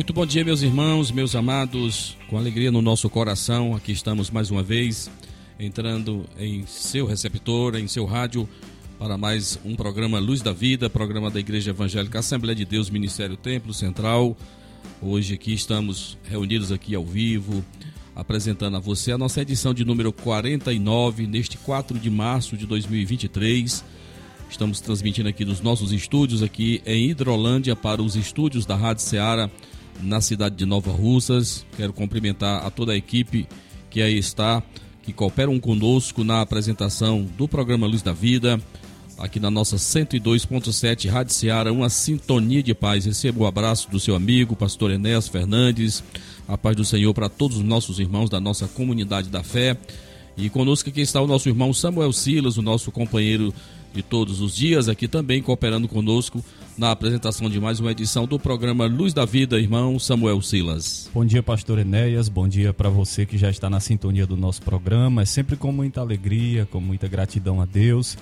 Muito bom dia, meus irmãos, meus amados. Com alegria no nosso coração, aqui estamos mais uma vez entrando em seu receptor, em seu rádio, para mais um programa Luz da Vida, programa da Igreja Evangélica Assembleia de Deus, Ministério Templo Central. Hoje aqui estamos reunidos aqui ao vivo, apresentando a você a nossa edição de número 49, neste 4 de março de 2023. Estamos transmitindo aqui dos nossos estúdios aqui em Hidrolândia para os estúdios da Rádio Ceará na cidade de Nova Russas. Quero cumprimentar a toda a equipe que aí está, que cooperam conosco na apresentação do programa Luz da Vida, aqui na nossa 102.7 Rádio Seara, uma sintonia de paz. Receba o abraço do seu amigo, pastor Enéas Fernandes. A paz do Senhor para todos os nossos irmãos da nossa comunidade da fé. E conosco aqui está o nosso irmão Samuel Silas, o nosso companheiro de todos os dias, aqui também cooperando conosco na apresentação de mais uma edição do programa Luz da Vida, irmão Samuel Silas. Bom dia, pastor Enéas. Bom dia para você que já está na sintonia do nosso programa. É sempre com muita alegria, com muita gratidão a Deus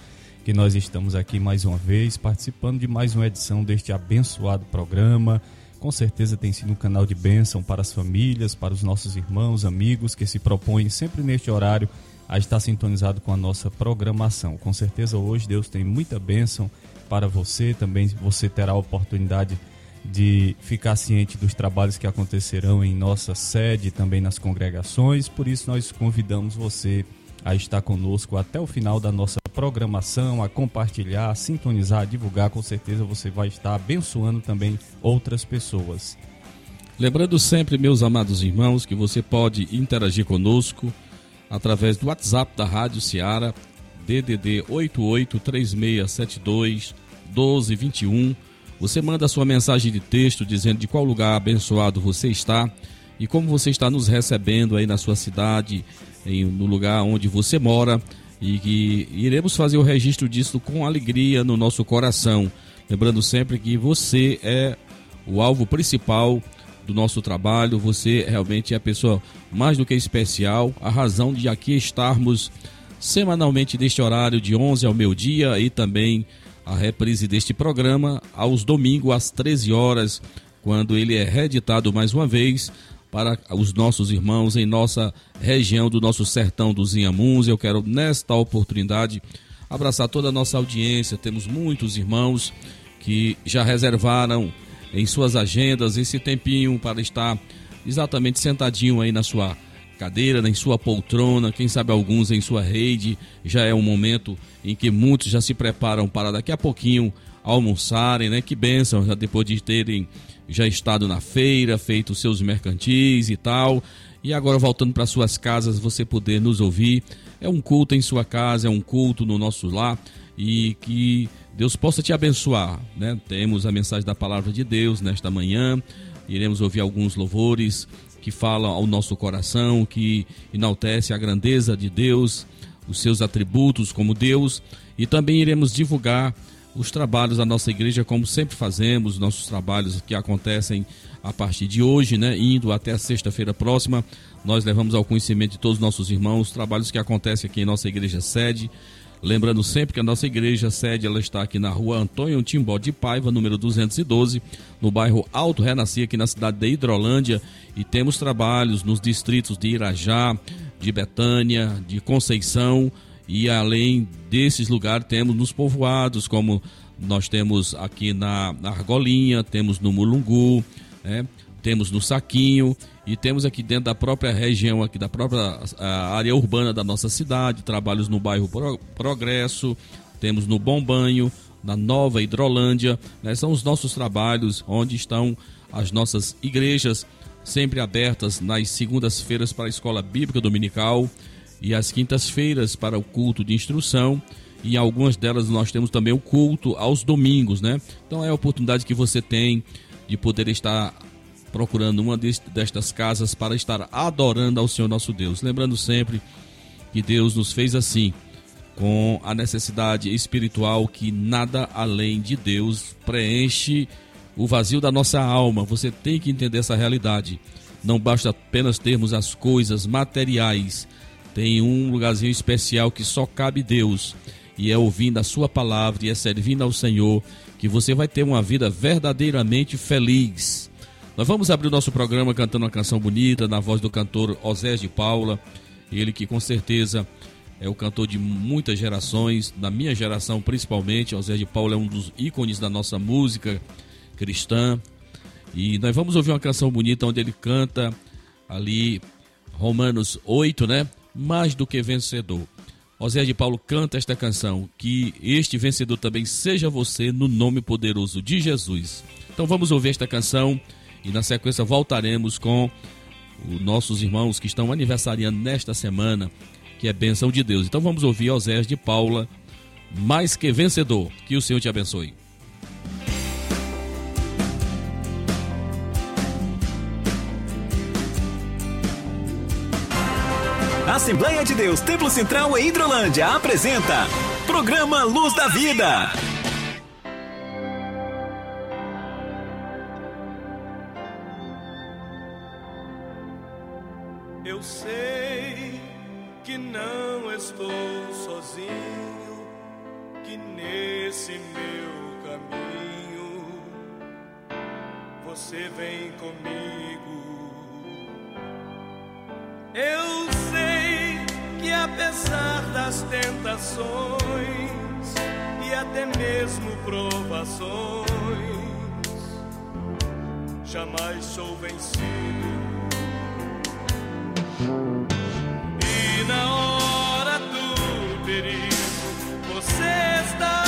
que nós estamos aqui mais uma vez participando de mais uma edição deste abençoado programa. Com certeza tem sido um canal de bênção para as famílias, para os nossos irmãos, amigos que se propõem sempre neste horário a estar sintonizado com a nossa programação. Com certeza hoje Deus tem muita bênção para você, também você terá a oportunidade de ficar ciente dos trabalhos que acontecerão em nossa sede também nas congregações. Por isso nós convidamos você a estar conosco até o final da nossa programação, a compartilhar, a sintonizar, a divulgar. Com certeza você vai estar abençoando também outras pessoas. Lembrando sempre, meus amados irmãos, que você pode interagir conosco através do WhatsApp da Rádio Ceará, DDD 883672 1221. Você manda sua mensagem de texto dizendo de qual lugar abençoado você está e como você está nos recebendo aí na sua cidade, em, no lugar onde você mora e que iremos fazer o registro disso com alegria no nosso coração. Lembrando sempre que você é o alvo principal do nosso trabalho. Você realmente é a pessoa mais do que especial, a razão de aqui estarmos semanalmente neste horário de 11 ao meio-dia e também a reprise deste programa aos domingos às 13 horas, quando ele é reeditado mais uma vez para os nossos irmãos em nossa região do nosso sertão dos Inhamuns. Eu quero nesta oportunidade abraçar toda a nossa audiência. Temos muitos irmãos que já reservaram em suas agendas esse tempinho para estar exatamente sentadinho aí na sua cadeira, em sua poltrona, quem sabe alguns em sua rede. Já é um momento em que muitos já se preparam para daqui a pouquinho almoçarem, né? Que bênção, já depois de terem já estado na feira, feito seus mercantis e tal. E agora voltando para suas casas, você poder nos ouvir. É um culto em sua casa, é um culto no nosso lar e que Deus possa te abençoar, né? Temos a mensagem da palavra de Deus nesta manhã. Iremos ouvir alguns louvores que falam ao nosso coração, que enaltece a grandeza de Deus, os seus atributos como Deus, e também iremos divulgar os trabalhos da nossa igreja, como sempre fazemos, nossos trabalhos que acontecem a partir de hoje, né, indo até a sexta-feira próxima. Nós levamos ao conhecimento de todos os nossos irmãos os trabalhos que acontecem aqui em nossa igreja sede. Lembrando sempre que a nossa igreja sede ela está aqui na rua Antônio Timbó de Paiva, número 212, no bairro Alto Renasci, aqui na cidade de Hidrolândia. E temos trabalhos nos distritos de Irajá, de Betânia, de Conceição. E além desses lugares, temos nos povoados, como nós temos aqui na Argolinha, temos no Mulungu, né? temos no Saquinho e temos aqui dentro da própria região, aqui da própria área urbana da nossa cidade, trabalhos no bairro Progresso, temos no Bom Banho, na Nova Hidrolândia. Né? São os nossos trabalhos onde estão as nossas igrejas sempre abertas nas segundas-feiras para a escola bíblica dominical e às quintas-feiras para o culto de instrução. e em algumas delas nós temos também o culto aos domingos, né? Então é a oportunidade que você tem de poder estar procurando uma destas casas para estar adorando ao Senhor nosso Deus. Lembrando sempre que Deus nos fez assim, com a necessidade espiritual que nada além de Deus preenche o vazio da nossa alma. Você tem que entender essa realidade. Não basta apenas termos as coisas materiais. Tem um lugarzinho especial que só cabe Deus. E é ouvindo a sua palavra e é servindo ao Senhor que você vai ter uma vida verdadeiramente feliz. Nós vamos abrir o nosso programa cantando uma canção bonita na voz do cantor Osés de Paula. Ele que com certeza é o cantor de muitas gerações, da minha geração principalmente. Osés de Paula é um dos ícones da nossa música cristã. E nós vamos ouvir uma canção bonita onde ele canta ali Romanos 8, né? Mais do que vencedor. Osés de Paulo canta esta canção, que este vencedor também seja você no nome poderoso de Jesus. Então vamos ouvir esta canção e na sequência voltaremos com os nossos irmãos que estão aniversariando nesta semana, que é bênção de Deus. Então vamos ouvir Osés de Paula, mais que vencedor. Que o Senhor te abençoe. Assembleia de Deus Templo Central em Hidrolândia apresenta Programa Luz da Vida. Sei que não estou sozinho, que nesse meu caminho você vem comigo. Eu sei que apesar das tentações e até mesmo provações, jamais sou vencido. E na hora do perigo, você está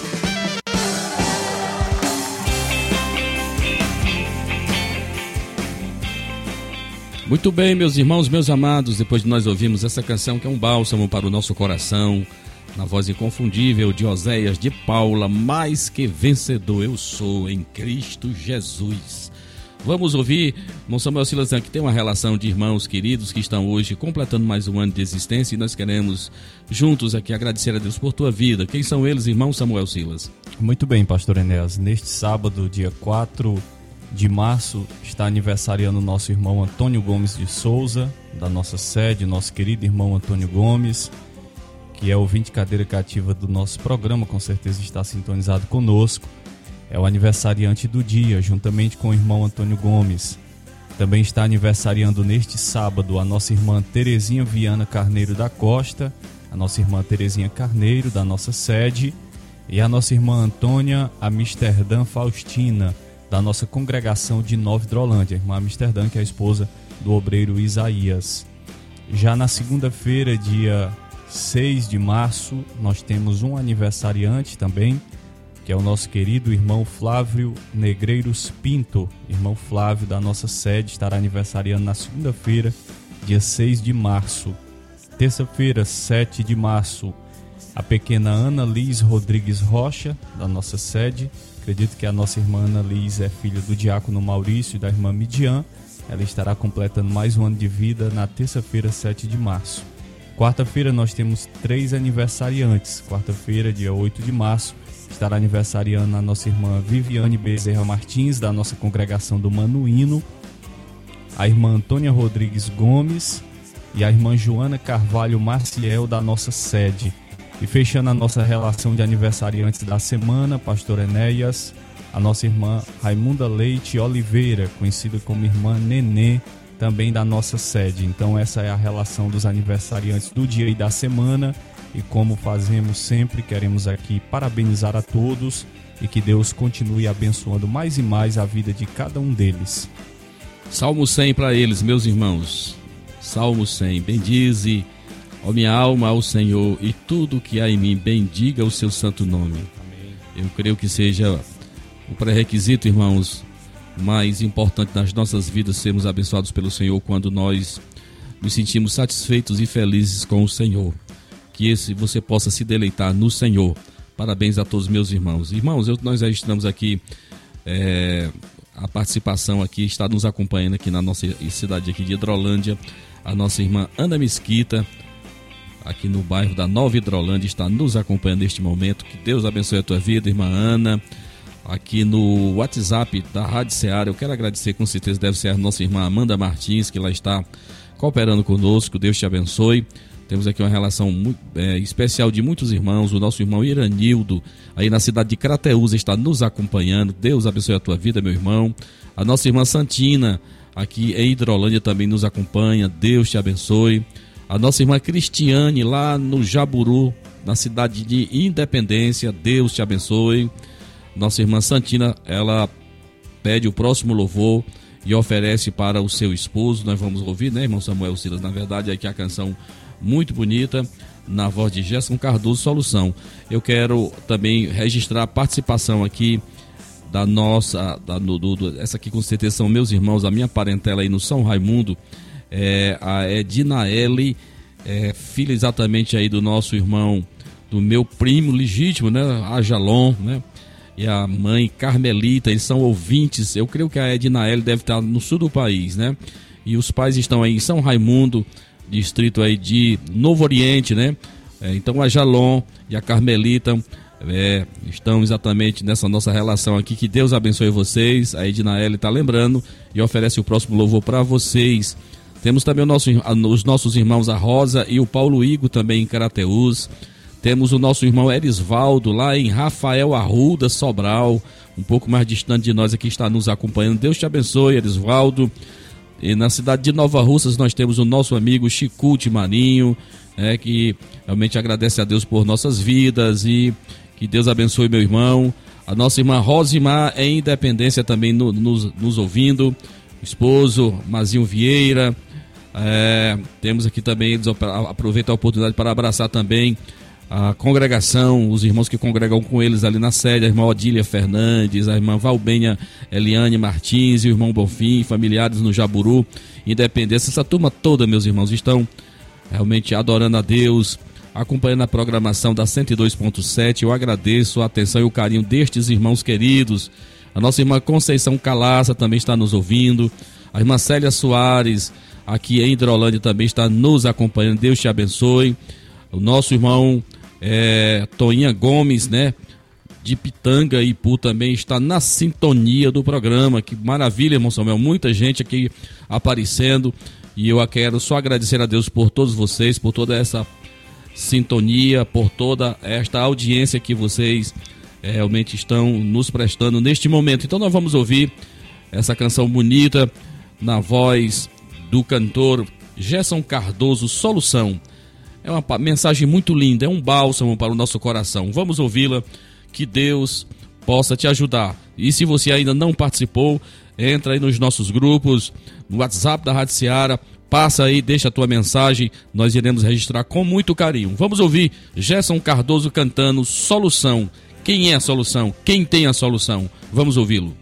Muito bem, meus irmãos, meus amados, depois de nós ouvirmos essa canção que é um bálsamo para o nosso coração, na voz inconfundível de Oséias de Paula, mais que vencedor eu sou em Cristo Jesus. Vamos ouvir, irmão Samuel Silas, que tem uma relação de irmãos queridos que estão hoje completando mais um ano de existência e nós queremos juntos aqui agradecer a Deus por tua vida. Quem são eles, irmão Samuel Silas? Muito bem, pastor Enéas. Neste sábado, dia 4 de março está aniversariando nosso irmão Antônio Gomes de Souza, da nossa sede, nosso querido irmão Antônio Gomes, que é ouvinte cadeira cativa do nosso programa, com certeza está sintonizado conosco. É o aniversariante do dia, juntamente com o irmão Antônio Gomes. Também está aniversariando neste sábado a nossa irmã Terezinha Viana Carneiro da Costa, a nossa irmã Terezinha Carneiro, da nossa sede, e a nossa irmã Antônia Amsterdã Faustina, da nossa congregação de Nova Hidrolândia, irmã Amsterdã, que é a esposa do obreiro Isaías. Já na segunda-feira, dia 6 de março, nós temos um aniversariante também, que é o nosso querido irmão Flávio Negreiros Pinto. Irmão Flávio da nossa sede estará aniversariando na segunda-feira, dia 6 de março. Terça-feira, 7 de março, a pequena Ana Liz Rodrigues Rocha, da nossa sede, Acredito que a nossa irmã Ana Liz é filha do diácono Maurício e da irmã Midian. Ela estará completando mais um ano de vida na terça-feira, 7 de março. Quarta-feira nós temos três aniversariantes. Quarta-feira, dia 8 de março, estará aniversariando a nossa irmã Viviane Bezerra Martins, da nossa congregação do Manuíno, a irmã Antônia Rodrigues Gomes e a irmã Joana Carvalho Marciel, da nossa sede. E fechando a nossa relação de aniversariantes da semana, Pastor Enéas, a nossa irmã Raimunda Leite Oliveira, conhecida como irmã Nenê, também da nossa sede. Então essa é a relação dos aniversariantes do dia e da semana. E como fazemos sempre, queremos aqui parabenizar a todos e que Deus continue abençoando mais e mais a vida de cada um deles. Salmo 100 para eles, meus irmãos. Salmo 100. Bendize Ó minha alma ao Senhor e tudo que há em mim, bendiga o seu santo nome. Eu creio que seja o pré-requisito, irmãos, mais importante das nossas vidas sermos abençoados pelo Senhor quando nós nos sentimos satisfeitos e felizes com o Senhor. Que esse você possa se deleitar no Senhor. Parabéns a todos meus irmãos. Irmãos, eu, nós estamos aqui. É, a participação aqui está nos acompanhando aqui na nossa cidade aqui de Hidrolândia. A nossa irmã Ana Mesquita, aqui no bairro da Nova Hidrolândia, está nos acompanhando neste momento. Que Deus abençoe a tua vida, irmã Ana. Aqui no WhatsApp da Rádio Ceará, eu quero agradecer, com certeza deve ser a nossa irmã Amanda Martins, que lá está cooperando conosco. Deus te abençoe. Temos aqui uma relação muito, é, especial de muitos irmãos. O nosso irmão Iranildo, aí na cidade de Crateús, está nos acompanhando. Deus abençoe a tua vida, meu irmão. A nossa irmã Santina, aqui em Hidrolândia, também nos acompanha. Deus te abençoe a nossa irmã Cristiane lá no Jaburu, na cidade de Independência. Deus te abençoe. Nossa irmã Santina, ela pede o próximo louvor e oferece para o seu esposo. Nós vamos ouvir, né, irmão Samuel Silas? Na verdade, aqui a canção muito bonita, na voz de Gerson Cardoso Solução. Eu quero também registrar a participação aqui da nossa, da, do, do, essa aqui com certeza são meus irmãos, a minha parentela aí no São Raimundo é, a Edinaele, é, filha exatamente aí do nosso irmão, do meu primo legítimo, né, Ajalon, né, e a mãe Carmelita, eles são ouvintes, eu creio que a Edinaele deve estar no sul do país, né, e os pais estão aí em São Raimundo, distrito aí de Novo Oriente, né, é, então a Jalon e a Carmelita é, estão exatamente nessa nossa relação aqui. Que Deus abençoe vocês. A Ednaele está lembrando e oferece o próximo louvor para vocês. Temos também nosso, os nossos irmãos a Rosa e o Paulo Igo também em Carateus. Temos o nosso irmão Erisvaldo lá em Rafael Arruda, Sobral, um pouco mais distante de nós aqui está nos acompanhando. Deus te abençoe, Erisvaldo. E na cidade de Nova Russas nós temos o nosso amigo Chicute Marinho, né, que realmente agradece a Deus por nossas vidas e que Deus abençoe meu irmão. A nossa irmã Rosimar em Independência também no, nos, nos ouvindo. esposo Mazinho Vieira, é, temos aqui também, aproveito a oportunidade para abraçar também a congregação, os irmãos que congregam com eles ali na sede, a irmã Odília Fernandes, a irmã Valbenha Eliane Martins o irmão Bonfim, familiares no Jaburu, Independência, essa turma toda, meus irmãos, estão realmente adorando a Deus, acompanhando a programação da 102.7. Eu agradeço a atenção e o carinho destes irmãos queridos. A nossa irmã Conceição Calaça também está nos ouvindo. A irmã Célia Soares, aqui em Hidrolândia, também está nos acompanhando. Deus te abençoe. O nosso irmão é, Toinha Gomes, né? De Pitanga e Ipu também está na sintonia do programa. Que maravilha, irmão Samuel. Muita gente aqui aparecendo. E eu quero só agradecer a Deus por todos vocês, por toda essa sintonia, por toda esta audiência que vocês é, realmente estão nos prestando neste momento. Então nós vamos ouvir essa canção bonita na voz do cantor Gerson Cardoso, Solução. É uma mensagem muito linda, é um bálsamo para o nosso coração. Vamos ouvi-la, que Deus possa te ajudar. E se você ainda não participou, entra aí nos nossos grupos, no WhatsApp da Rádio Seara, passa aí, deixa a tua mensagem, nós iremos registrar com muito carinho. Vamos ouvir Gerson Cardoso cantando Solução. Quem é a solução? Quem tem a solução? Vamos ouvi-lo.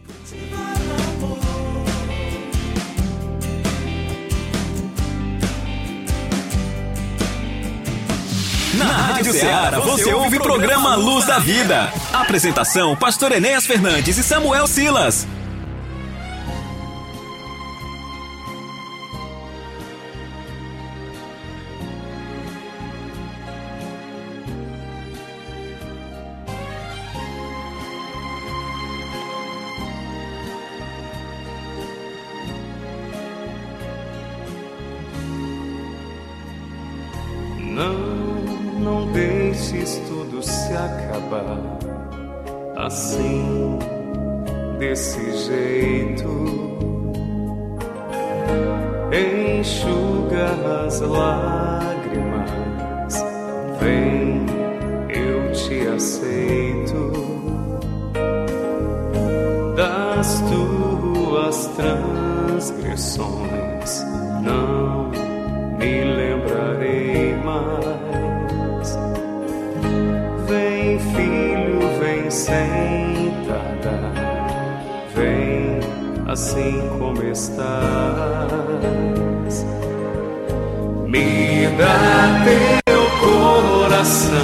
Rádio Ceará você ouve o programa Luz da Vida. Apresentação: Pastor Enéas Fernandes e Samuel Silas. Assim, desse jeito. Enxuga as lágrimas, vem, eu te aceito. Das tuas transgressões, não me lembrarei mais. Sentada, vem assim como estás. Me dá teu coração,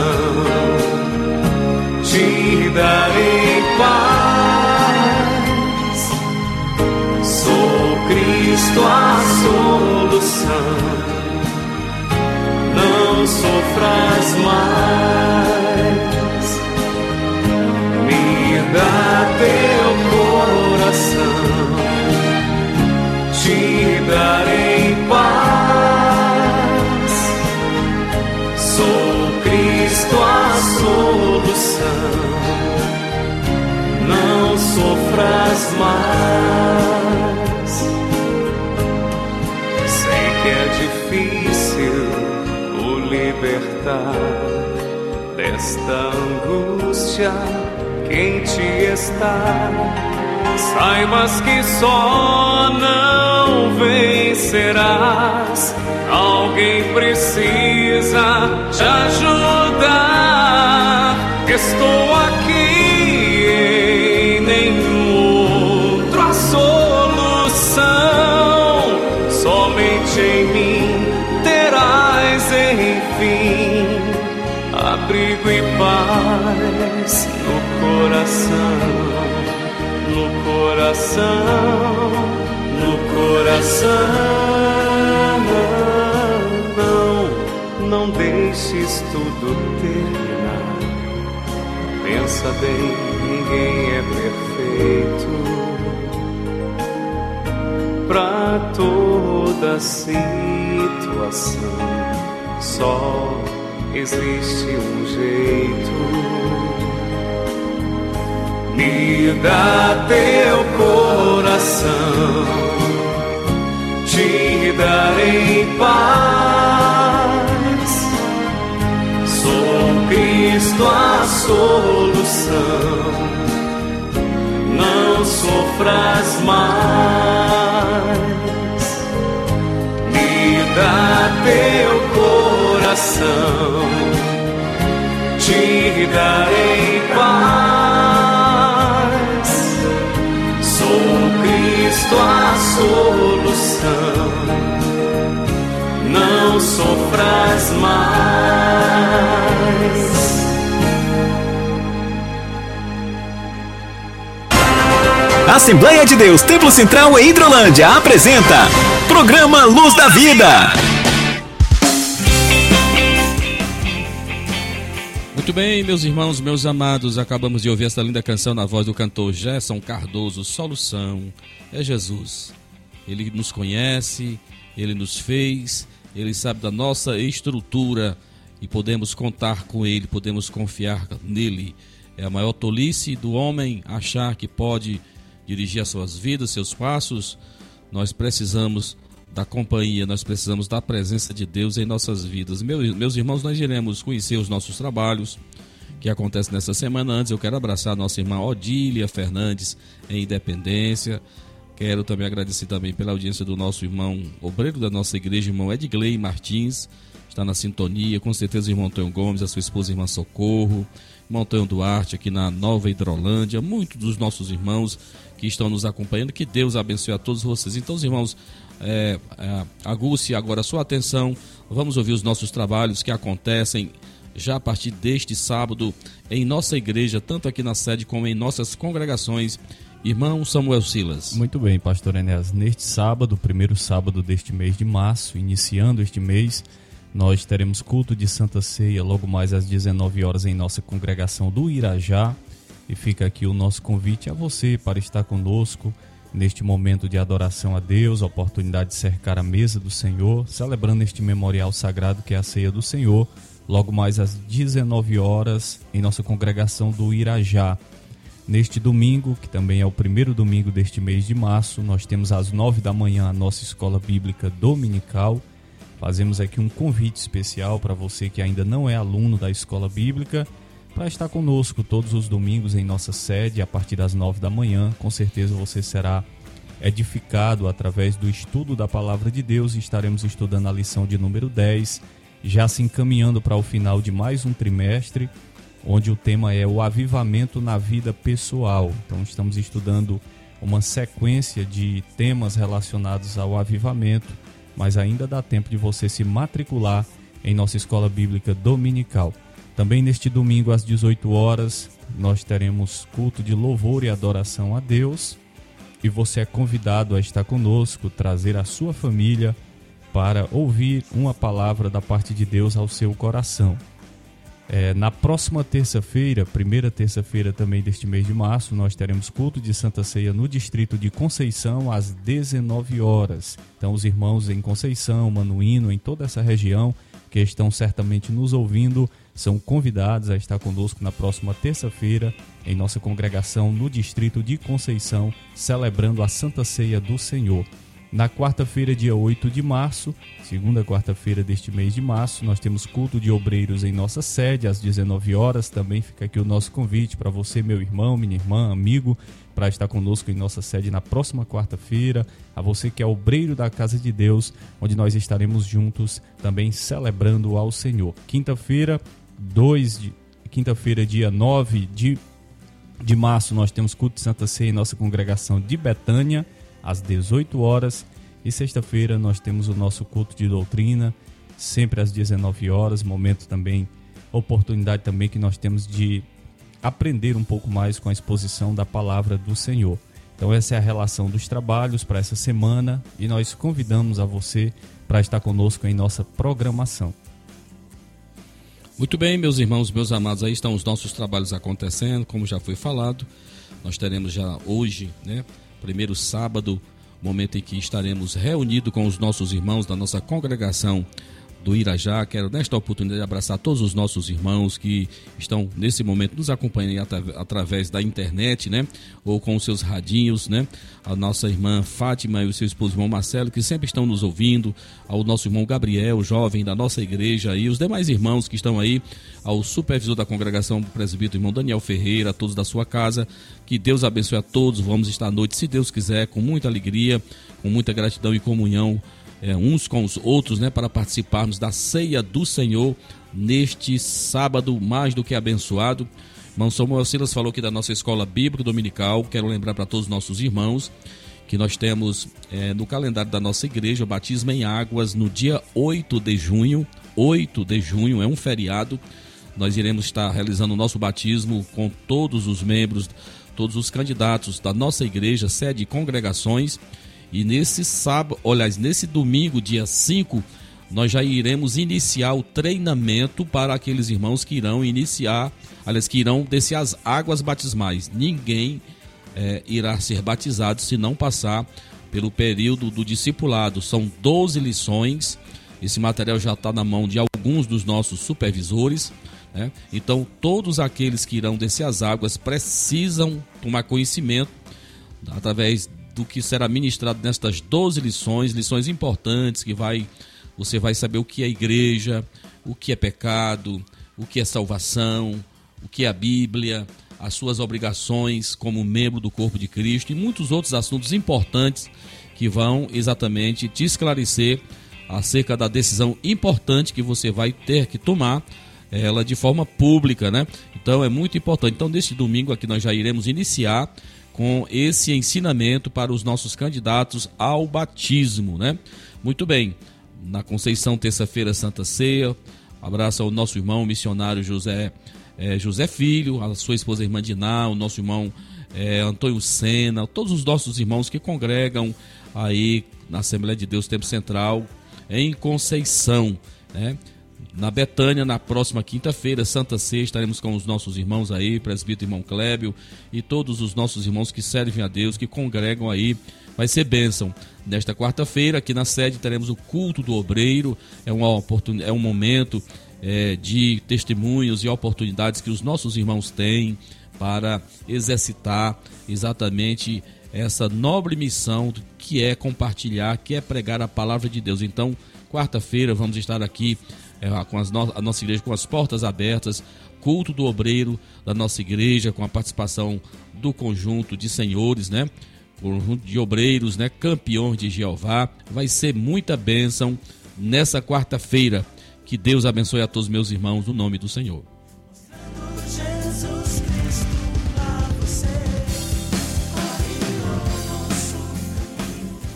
te darei paz. Sou Cristo libertar desta angústia quente está. Saibas que só não vencerás. Alguém precisa te ajudar. Estou aqui coração, no coração, no coração. Não, não deixes tudo terminar. Pensa bem, ninguém é perfeito pra toda situação. Só existe um jeito. Me dá teu coração, te darei paz. Sou Cristo a solução não sofras mais. Me dá teu coração, te darei paz. Cristo a solução. Não sofras mais. Assembleia de Deus Templo Central em Hidrolândia apresenta Programa Luz da Vida. Muito bem, meus irmãos, meus amados, acabamos de ouvir essa linda canção na voz do cantor Gerson Cardoso, Solução é Jesus. Ele nos conhece, ele nos fez, ele sabe da nossa estrutura e podemos contar com ele, podemos confiar nele. É a maior tolice do homem achar que pode dirigir as suas vidas, seus passos, nós precisamos da companhia, nós precisamos da presença de Deus em nossas vidas. Meus, meus irmãos, nós iremos conhecer os nossos trabalhos que acontecem nessa semana. Antes, eu quero abraçar a nossa irmã Odília Fernandes em Independência. Quero também agradecer também pela audiência do nosso irmão obreiro da nossa igreja, irmão Edgley Martins, está na sintonia, com certeza o irmão Antônio Gomes, a sua esposa irmã Socorro, irmão Antônio Duarte aqui na Nova Hidrolândia, muitos dos nossos irmãos que estão nos acompanhando. Que Deus abençoe a todos vocês. Então, os irmãos, é, é, aguce agora sua atenção. Vamos ouvir os nossos trabalhos que acontecem já a partir deste sábado em nossa igreja, tanto aqui na sede como em nossas congregações. Irmão Samuel Silas. Muito bem, pastor Enéas. Neste sábado, primeiro sábado deste mês de março, iniciando este mês, nós teremos culto de Santa Ceia logo mais às 19 horas em nossa congregação do Irajá. E fica aqui o nosso convite a você para estar conosco neste momento de adoração a Deus, a oportunidade de cercar a mesa do Senhor, celebrando este memorial sagrado que é a ceia do Senhor, logo mais às 19 horas em nossa congregação do Irajá. Neste domingo, que também é o primeiro domingo deste mês de março, nós temos às 9 da manhã a nossa escola bíblica dominical. Fazemos aqui um convite especial para você que ainda não é aluno da escola bíblica para estar conosco todos os domingos em nossa sede a partir das nove da manhã. Com certeza você será edificado através do estudo da palavra de Deus e estaremos estudando a lição de número 10, já se encaminhando para o final de mais um trimestre, onde o tema é o avivamento na vida pessoal. Então estamos estudando uma sequência de temas relacionados ao avivamento, mas ainda dá tempo de você se matricular em nossa escola bíblica dominical. Também neste domingo às 18 horas, nós teremos culto de louvor e adoração a Deus. E você é convidado a estar conosco, trazer a sua família para ouvir uma palavra da parte de Deus ao seu coração. É, na próxima terça-feira, primeira terça-feira também deste mês de março, nós teremos culto de Santa Ceia no distrito de Conceição às 19 horas. Então, os irmãos em Conceição, Manuíno, em toda essa região que estão certamente nos ouvindo, são convidados a estar conosco na próxima terça-feira em nossa congregação no distrito de Conceição, celebrando a Santa Ceia do Senhor. Na quarta-feira, dia 8 de março, segunda quarta-feira deste mês de março, nós temos culto de obreiros em nossa sede às 19 horas. Também fica aqui o nosso convite para você, meu irmão, minha irmã, amigo, para estar conosco em nossa sede na próxima quarta-feira. A você que é obreiro da casa de Deus, onde nós estaremos juntos também celebrando ao Senhor. Quinta-feira, 2 de quinta-feira, dia 9 de, de março, nós temos culto de Santa Ceia em nossa congregação de Betânia, às 18 horas. E sexta-feira nós temos o nosso culto de doutrina, sempre às 19 horas, momento também, oportunidade também que nós temos de aprender um pouco mais com a exposição da palavra do Senhor. Então essa é a relação dos trabalhos para essa semana e nós convidamos a você para estar conosco em nossa programação. Muito bem, meus irmãos, meus amados, aí estão os nossos trabalhos acontecendo, como já foi falado. Nós teremos já hoje, né, primeiro sábado, momento em que estaremos reunidos com os nossos irmãos da nossa congregação do Irajá. Quero, nesta oportunidade, abraçar todos os nossos irmãos que estão nesse momento nos acompanhando atra através da internet, né? Ou com os seus radinhos, né? A nossa irmã Fátima e o seu esposo irmão Marcelo, que sempre estão nos ouvindo. Ao nosso irmão Gabriel, jovem da nossa igreja, e os demais irmãos que estão aí. Ao supervisor da congregação do presbítero, irmão Daniel Ferreira, a todos da sua casa. Que Deus abençoe a todos. Vamos estar à noite, se Deus quiser, com muita alegria, com muita gratidão e comunhão é, uns com os outros, né, para participarmos da ceia do Senhor neste sábado mais do que abençoado. Irmão Samuel Silas falou aqui da nossa escola bíblica dominical. Quero lembrar para todos os nossos irmãos que nós temos é, no calendário da nossa igreja o batismo em águas no dia 8 de junho. 8 de junho é um feriado. Nós iremos estar realizando o nosso batismo com todos os membros, todos os candidatos da nossa igreja, sede e congregações. E nesse sábado, aliás, nesse domingo, dia 5, nós já iremos iniciar o treinamento para aqueles irmãos que irão iniciar, aliás, que irão descer as águas batismais. Ninguém é, irá ser batizado se não passar pelo período do discipulado. São 12 lições. Esse material já está na mão de alguns dos nossos supervisores. Né? Então, todos aqueles que irão descer as águas precisam tomar conhecimento através do que será ministrado nestas 12 lições, lições importantes que vai você vai saber o que é igreja, o que é pecado, o que é salvação, o que é a Bíblia, as suas obrigações como membro do corpo de Cristo e muitos outros assuntos importantes que vão exatamente te esclarecer acerca da decisão importante que você vai ter que tomar ela de forma pública, né? Então é muito importante. Então neste domingo aqui nós já iremos iniciar com esse ensinamento para os nossos candidatos ao batismo, né? Muito bem. Na Conceição, terça-feira, Santa Ceia. Abraço ao nosso irmão missionário José é, José Filho, a sua esposa irmã Diná, o nosso irmão é, Antônio Sena, todos os nossos irmãos que congregam aí na Assembleia de Deus Tempo Central em Conceição, né? Na Betânia, na próxima quinta-feira, Santa Ceia, estaremos com os nossos irmãos aí, presbítero irmão Clébio e todos os nossos irmãos que servem a Deus, que congregam aí. Vai ser bênção. Nesta quarta-feira, aqui na sede, teremos o culto do obreiro. É, uma oportun... é um momento é, de testemunhos e oportunidades que os nossos irmãos têm para exercitar exatamente essa nobre missão que é compartilhar, que é pregar a palavra de Deus. Então, quarta-feira vamos estar aqui é, com no a nossa igreja com as portas abertas, culto do obreiro da nossa igreja, com a participação do conjunto de senhores, né? Conjunto de obreiros, né? Campeões de Jeová. Vai ser muita bênção nessa quarta-feira. Que Deus abençoe a todos meus irmãos no nome do Senhor.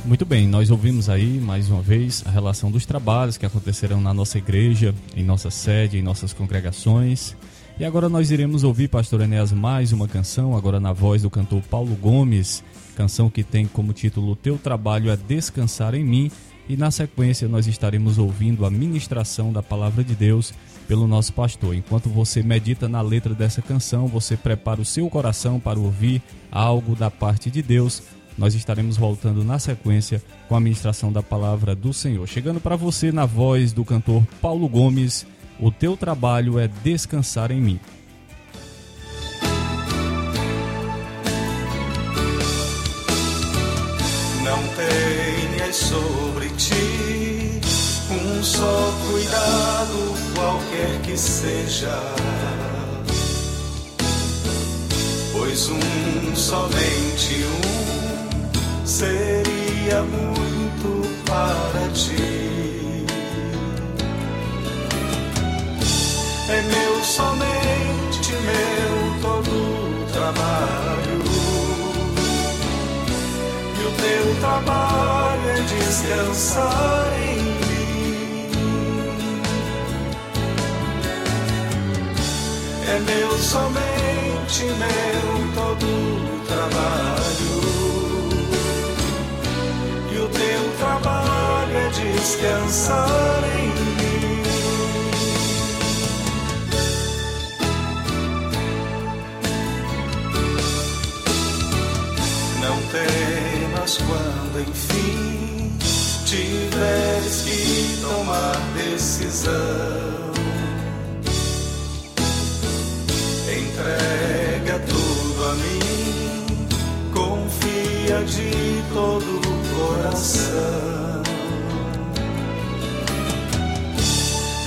Muito bem, nós ouvimos aí mais uma vez a relação dos trabalhos que acontecerão na nossa igreja, em nossa sede, em nossas congregações. E agora nós iremos ouvir, Pastor Enéas, mais uma canção, agora na voz do cantor Paulo Gomes, canção que tem como título Teu Trabalho é Descansar em Mim, e na sequência nós estaremos ouvindo a ministração da palavra de Deus pelo nosso pastor. Enquanto você medita na letra dessa canção, você prepara o seu coração para ouvir algo da parte de Deus. Nós estaremos voltando na sequência com a ministração da palavra do Senhor. Chegando para você na voz do cantor Paulo Gomes, o teu trabalho é descansar em mim. Não tenhas sobre ti um só cuidado, qualquer que seja. Pois um, somente um, seria muito para ti. É meu, somente meu, todo trabalho e o teu trabalho é descansar em mim. É meu, somente meu, todo trabalho. Descansar em mim. Não temas quando enfim tiveres que tomar decisão. Entrega tudo a mim, confia de todo o coração.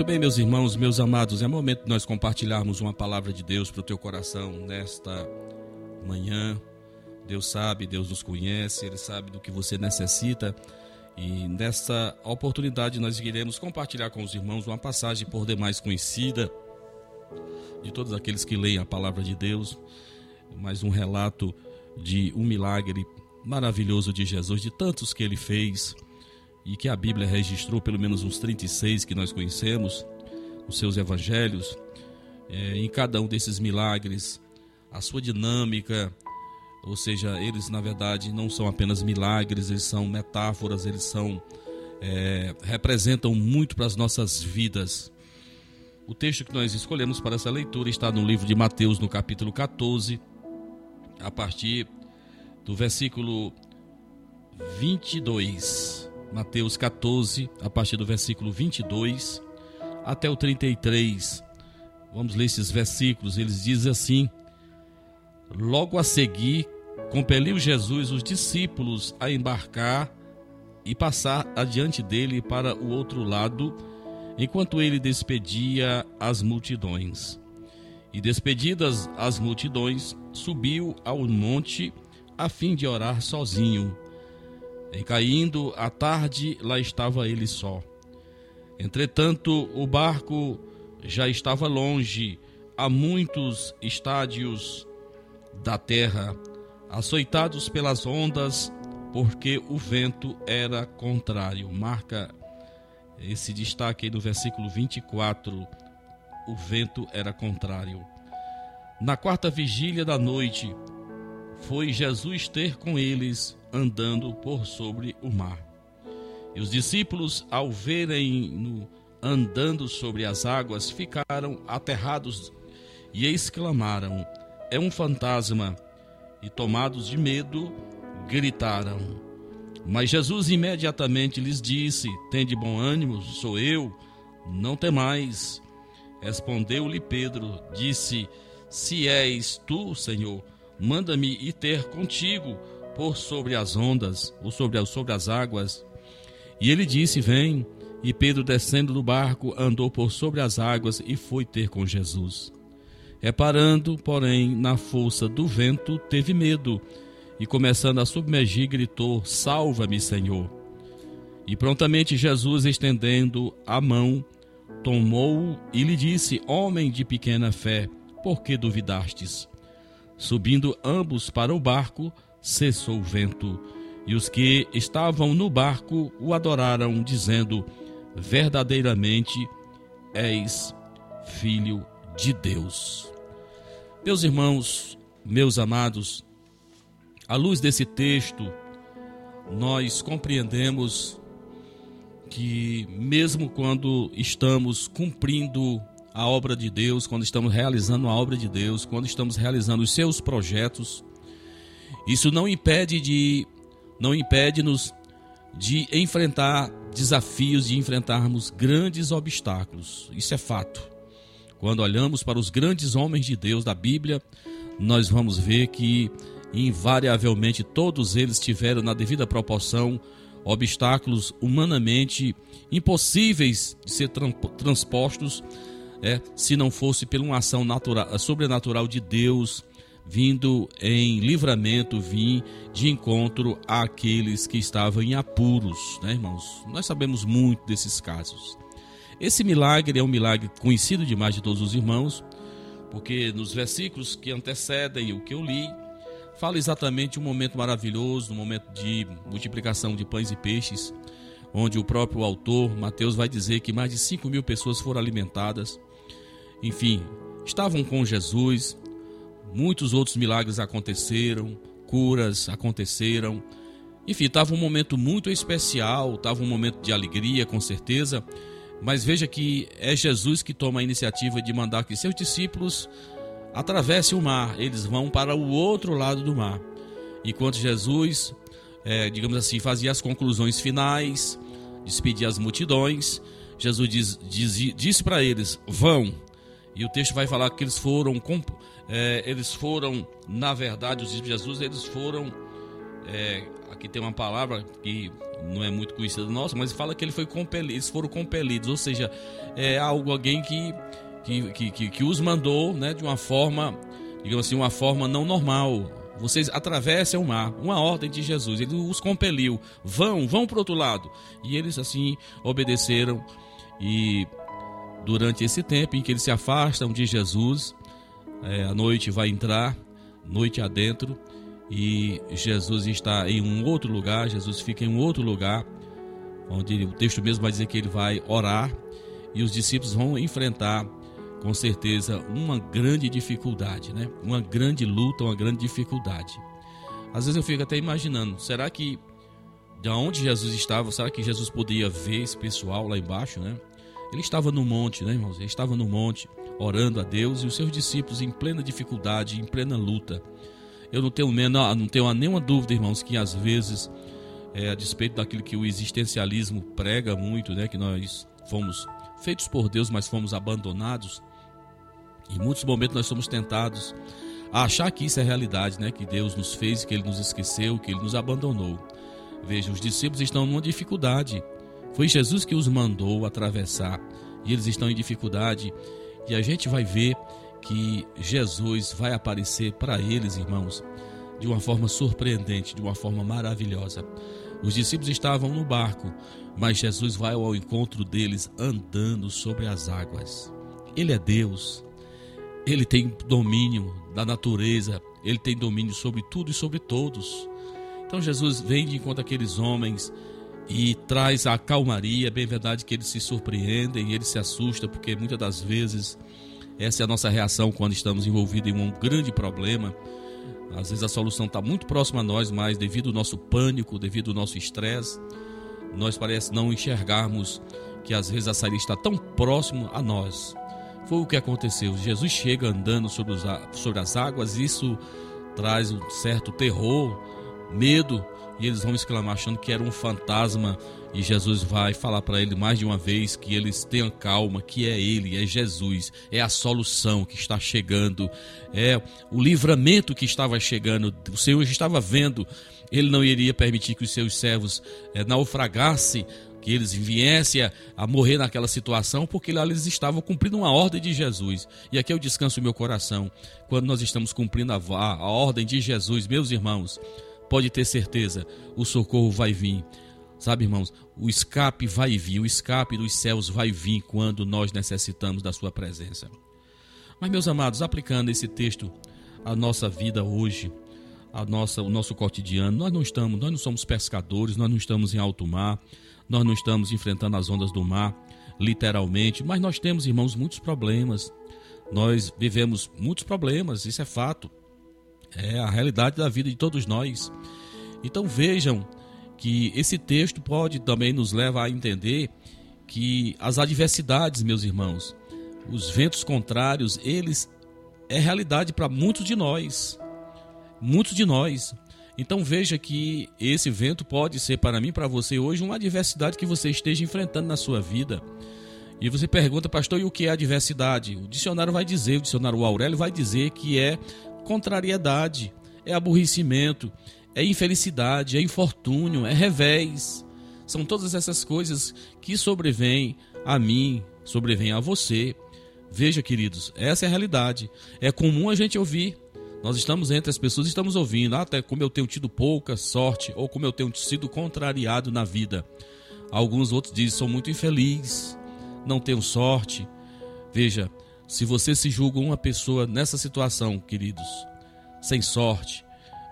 Muito bem, meus irmãos, meus amados, é momento de nós compartilharmos uma palavra de Deus para o teu coração nesta manhã. Deus sabe, Deus nos conhece, Ele sabe do que você necessita. E nesta oportunidade nós iremos compartilhar com os irmãos uma passagem por demais conhecida de todos aqueles que leem a palavra de Deus, mais um relato de um milagre maravilhoso de Jesus, de tantos que ele fez e que a Bíblia registrou, pelo menos uns 36 que nós conhecemos, os seus evangelhos. É, em cada um desses milagres, a sua dinâmica, ou seja, eles na verdade não são apenas milagres, eles são metáforas, eles são é, representam muito para as nossas vidas. O texto que nós escolhemos para essa leitura está no livro de Mateus, no capítulo 14, a partir do versículo 22. Mateus 14, a partir do versículo 22 até o 33. Vamos ler esses versículos. Eles dizem assim: Logo a seguir, compeliu Jesus os discípulos a embarcar e passar adiante dele para o outro lado, enquanto ele despedia as multidões. E despedidas as multidões, subiu ao monte a fim de orar sozinho. E caindo a tarde, lá estava ele só. Entretanto, o barco já estava longe, a muitos estádios da terra, açoitados pelas ondas, porque o vento era contrário. Marca esse destaque aí no versículo 24: o vento era contrário. Na quarta vigília da noite, foi Jesus ter com eles andando por sobre o mar. E os discípulos, ao verem-no andando sobre as águas, ficaram aterrados e exclamaram: É um fantasma! E tomados de medo, gritaram. Mas Jesus imediatamente lhes disse: Tende bom ânimo, sou eu, não temais. Respondeu-lhe Pedro: Disse: Se és tu, Senhor, manda-me ir ter contigo por sobre as ondas, ou sobre, sobre as águas. E ele disse: Vem. E Pedro, descendo do barco, andou por sobre as águas e foi ter com Jesus. Reparando, porém, na força do vento, teve medo e, começando a submergir, gritou: Salva-me, Senhor. E prontamente Jesus, estendendo a mão, tomou-o e lhe disse: Homem de pequena fé, por que duvidastes? Subindo ambos para o barco, cessou o vento, e os que estavam no barco o adoraram, dizendo: Verdadeiramente és filho de Deus. Meus irmãos, meus amados, à luz desse texto, nós compreendemos que, mesmo quando estamos cumprindo a obra de Deus, quando estamos realizando a obra de Deus, quando estamos realizando os seus projetos, isso não impede de não impede-nos de enfrentar desafios, de enfrentarmos grandes obstáculos. Isso é fato. Quando olhamos para os grandes homens de Deus da Bíblia, nós vamos ver que invariavelmente todos eles tiveram na devida proporção obstáculos humanamente impossíveis de ser transpostos é, se não fosse por uma ação natural, sobrenatural de Deus vindo em livramento, vim de encontro àqueles que estavam em apuros, né, irmãos? Nós sabemos muito desses casos. Esse milagre é um milagre conhecido demais de todos os irmãos, porque nos versículos que antecedem o que eu li, fala exatamente um momento maravilhoso, um momento de multiplicação de pães e peixes, onde o próprio autor, Mateus, vai dizer que mais de 5 mil pessoas foram alimentadas. Enfim, estavam com Jesus, muitos outros milagres aconteceram, curas aconteceram. Enfim, estava um momento muito especial, estava um momento de alegria, com certeza. Mas veja que é Jesus que toma a iniciativa de mandar que seus discípulos atravesse o mar, eles vão para o outro lado do mar. Enquanto Jesus, é, digamos assim, fazia as conclusões finais, despedia as multidões, Jesus diz, diz, disse para eles: vão. E o texto vai falar que eles foram, é, eles foram, na verdade, os discípulos de Jesus, eles foram. É, aqui tem uma palavra que não é muito conhecida nossa, mas fala que ele foi eles foram compelidos, ou seja, é algo alguém que que, que, que, que os mandou né, de uma forma, digamos assim, uma forma não normal. Vocês atravessem o mar, uma ordem de Jesus. Ele os compeliu, vão, vão para outro lado. E eles assim obedeceram. E durante esse tempo em que eles se afastam de Jesus, é, a noite vai entrar, noite adentro, e Jesus está em um outro lugar, Jesus fica em um outro lugar, onde o texto mesmo vai dizer que ele vai orar, e os discípulos vão enfrentar com certeza uma grande dificuldade, né? Uma grande luta, uma grande dificuldade. Às vezes eu fico até imaginando, será que de onde Jesus estava, será que Jesus podia ver esse pessoal lá embaixo, né? Ele estava no monte, né, irmãos? Ele estava no monte, orando a Deus e os seus discípulos em plena dificuldade, em plena luta. Eu não tenho, não tenho nenhuma dúvida, irmãos, que às vezes, é, a despeito daquilo que o existencialismo prega muito, né, que nós fomos feitos por Deus, mas fomos abandonados, em muitos momentos nós somos tentados a achar que isso é realidade, né? Que Deus nos fez, que Ele nos esqueceu, que Ele nos abandonou. Veja, os discípulos estão numa dificuldade. Foi Jesus que os mandou atravessar e eles estão em dificuldade. E a gente vai ver que Jesus vai aparecer para eles, irmãos, de uma forma surpreendente, de uma forma maravilhosa. Os discípulos estavam no barco, mas Jesus vai ao encontro deles andando sobre as águas. Ele é Deus, ele tem domínio da natureza, ele tem domínio sobre tudo e sobre todos. Então Jesus vem de encontro àqueles homens e traz a calmaria. É bem verdade que eles se surpreendem, eles se assustam, porque muitas das vezes essa é a nossa reação quando estamos envolvidos em um grande problema. Às vezes a solução está muito próxima a nós, mas devido ao nosso pânico, devido ao nosso estresse, nós parece não enxergarmos que às vezes a saída está tão próximo a nós. Foi o que aconteceu. Jesus chega andando sobre, os, sobre as águas, isso traz um certo terror, medo, e eles vão exclamar achando que era um fantasma. E Jesus vai falar para ele mais de uma vez que eles tenham calma, que é Ele, é Jesus, é a solução que está chegando, é o livramento que estava chegando. O Senhor estava vendo, Ele não iria permitir que os seus servos é, naufragassem que eles viessem a, a, morrer naquela situação, porque lá eles estavam cumprindo uma ordem de Jesus. E aqui eu descanso o meu coração. Quando nós estamos cumprindo a, a, a ordem de Jesus, meus irmãos, pode ter certeza, o socorro vai vir. Sabe, irmãos, o escape vai vir, o escape dos céus vai vir quando nós necessitamos da sua presença. Mas, meus amados, aplicando esse texto à nossa vida hoje, a nossa, o nosso cotidiano, nós não estamos, nós não somos pescadores, nós não estamos em alto mar, nós não estamos enfrentando as ondas do mar, literalmente, mas nós temos, irmãos, muitos problemas. Nós vivemos muitos problemas, isso é fato. É a realidade da vida de todos nós. Então vejam que esse texto pode também nos levar a entender que as adversidades, meus irmãos, os ventos contrários, eles é realidade para muitos de nós. Muitos de nós. Então veja que esse vento pode ser para mim, para você hoje, uma adversidade que você esteja enfrentando na sua vida. E você pergunta, pastor, e o que é adversidade? O dicionário vai dizer, o dicionário Aurélio vai dizer que é contrariedade, é aborrecimento, é infelicidade, é infortúnio, é revés. São todas essas coisas que sobrevêm a mim, sobrevêm a você. Veja, queridos, essa é a realidade. É comum a gente ouvir. Nós estamos entre as pessoas, estamos ouvindo, ah, até como eu tenho tido pouca sorte, ou como eu tenho sido contrariado na vida. Alguns outros dizem, sou muito infeliz, não tenho sorte. Veja, se você se julga uma pessoa nessa situação, queridos, sem sorte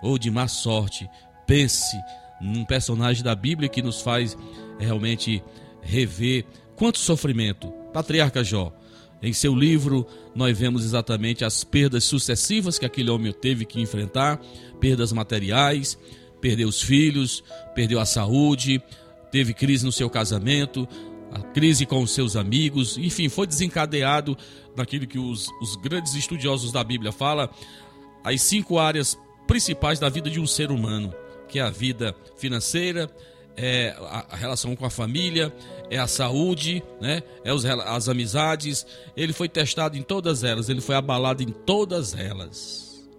ou de má sorte, pense num personagem da Bíblia que nos faz realmente rever quanto sofrimento. Patriarca Jó, em seu livro, nós vemos exatamente as perdas sucessivas que aquele homem teve que enfrentar: perdas materiais, perdeu os filhos, perdeu a saúde, teve crise no seu casamento, a crise com os seus amigos, enfim, foi desencadeado naquilo que os, os grandes estudiosos da Bíblia falam, as cinco áreas principais da vida de um ser humano, que é a vida financeira, é a relação com a família, é a saúde, né? é os, as amizades. Ele foi testado em todas elas, ele foi abalado em todas elas.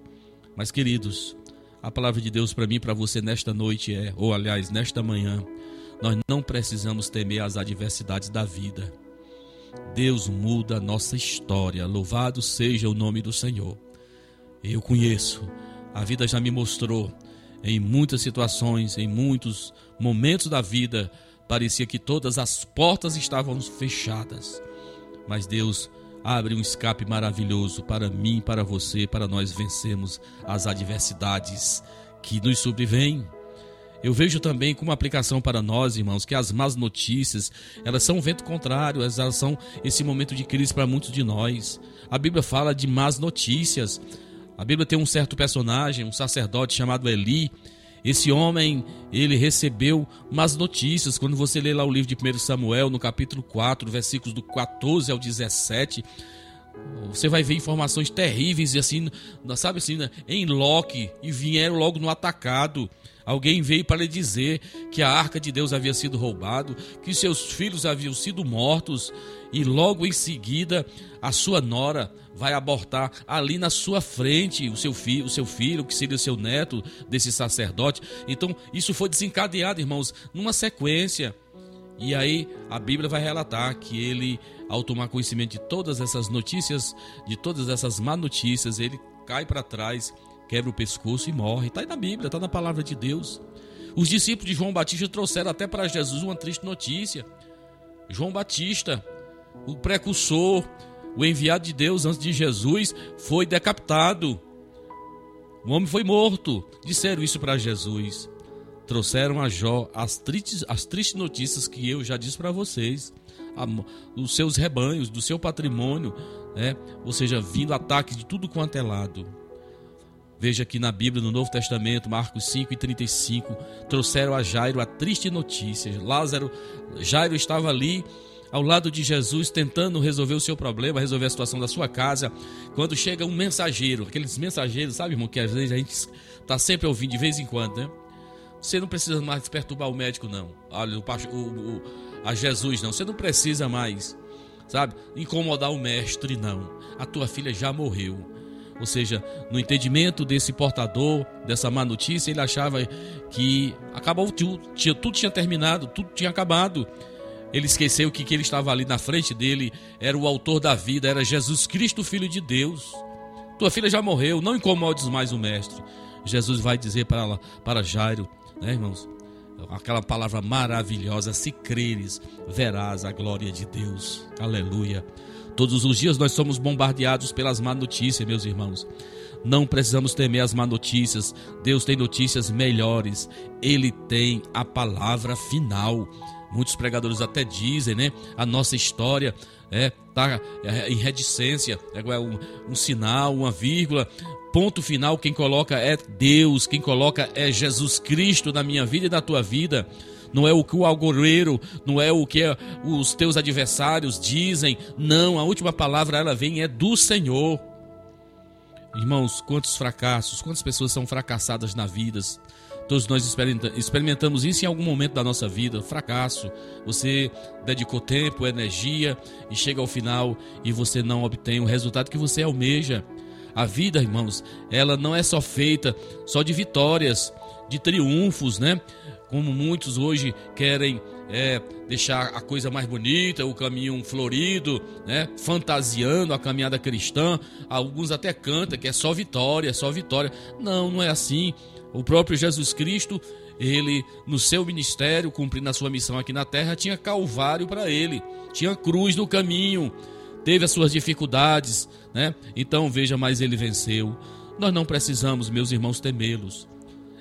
Mas, queridos, a palavra de Deus para mim e para você nesta noite é, ou aliás, nesta manhã, nós não precisamos temer as adversidades da vida. Deus muda a nossa história. Louvado seja o nome do Senhor. Eu conheço, a vida já me mostrou em muitas situações, em muitos momentos da vida, parecia que todas as portas estavam fechadas. Mas Deus abre um escape maravilhoso para mim, para você, para nós vencermos as adversidades que nos sobrevêm. Eu vejo também como aplicação para nós, irmãos, que as más notícias, elas são um vento contrário, elas são esse momento de crise para muitos de nós. A Bíblia fala de más notícias. A Bíblia tem um certo personagem, um sacerdote chamado Eli. Esse homem, ele recebeu más notícias. Quando você lê lá o livro de 1 Samuel, no capítulo 4, versículos do 14 ao 17, você vai ver informações terríveis e assim, sabe assim, né? em loque e vieram logo no atacado. Alguém veio para lhe dizer que a arca de Deus havia sido roubado, que seus filhos haviam sido mortos, e logo em seguida a sua nora vai abortar ali na sua frente o seu filho, o seu filho, que seria seu neto desse sacerdote. Então, isso foi desencadeado, irmãos, numa sequência. E aí a Bíblia vai relatar que ele, ao tomar conhecimento de todas essas notícias, de todas essas má notícias, ele cai para trás quebra o pescoço e morre. Está aí na Bíblia, está na palavra de Deus. Os discípulos de João Batista trouxeram até para Jesus uma triste notícia. João Batista, o precursor, o enviado de Deus antes de Jesus, foi decapitado. O homem foi morto. Disseram isso para Jesus. Trouxeram a Jó as tristes, as tristes notícias que eu já disse para vocês. A, os seus rebanhos, do seu patrimônio, né? ou seja, vindo ataques de tudo quanto é lado. Veja que na Bíblia, no Novo Testamento, Marcos 5 e 35, trouxeram a Jairo a triste notícia. Lázaro, Jairo estava ali ao lado de Jesus, tentando resolver o seu problema, resolver a situação da sua casa. Quando chega um mensageiro, aqueles mensageiros, sabe, irmão, que às vezes a gente está sempre ouvindo de vez em quando, né? Você não precisa mais perturbar o médico, não. Olha, o, o, o, a Jesus, não. Você não precisa mais, sabe, incomodar o mestre, não. A tua filha já morreu. Ou seja, no entendimento desse portador, dessa má notícia, ele achava que acabou tudo, tinha, tudo tinha terminado, tudo tinha acabado. Ele esqueceu que, ele estava ali na frente dele era o autor da vida, era Jesus Cristo, Filho de Deus. Tua filha já morreu, não incomodes mais o mestre. Jesus vai dizer para, para Jairo, né, irmãos? Aquela palavra maravilhosa: se creres, verás a glória de Deus. Aleluia. Todos os dias nós somos bombardeados pelas má notícias, meus irmãos. Não precisamos temer as má notícias. Deus tem notícias melhores. Ele tem a palavra final. Muitos pregadores até dizem, né? A nossa história é tá é, em reticência, é um, um sinal, uma vírgula. Ponto final, quem coloca é Deus, quem coloca é Jesus Cristo na minha vida e na tua vida não é o que o algoreiro, não é o que os teus adversários dizem. Não, a última palavra ela vem é do Senhor. Irmãos, quantos fracassos, quantas pessoas são fracassadas na vida, Todos nós experimentamos isso em algum momento da nossa vida, fracasso. Você dedicou tempo, energia e chega ao final e você não obtém o resultado que você almeja. A vida, irmãos, ela não é só feita só de vitórias, de triunfos, né? Como muitos hoje querem é, deixar a coisa mais bonita, o caminho florido, né? Fantasiando a caminhada cristã. Alguns até cantam que é só vitória, só vitória. Não, não é assim. O próprio Jesus Cristo, ele no seu ministério, cumprindo a sua missão aqui na terra, tinha calvário para ele, tinha cruz no caminho, teve as suas dificuldades, né? Então veja, mas ele venceu. Nós não precisamos, meus irmãos, temê-los.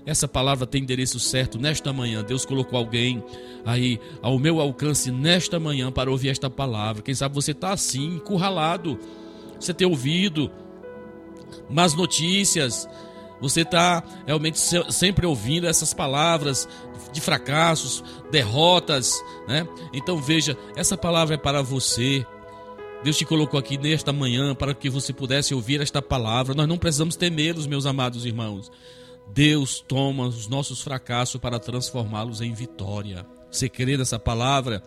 Essa palavra tem endereço certo nesta manhã. Deus colocou alguém aí ao meu alcance nesta manhã para ouvir esta palavra. Quem sabe você está assim, encurralado. Você tem ouvido más notícias, você está realmente sempre ouvindo essas palavras de fracassos, derrotas, né? Então veja, essa palavra é para você. Deus te colocou aqui nesta manhã para que você pudesse ouvir esta palavra. Nós não precisamos temê-los, meus amados irmãos. Deus toma os nossos fracassos para transformá-los em vitória. Você crê nessa palavra?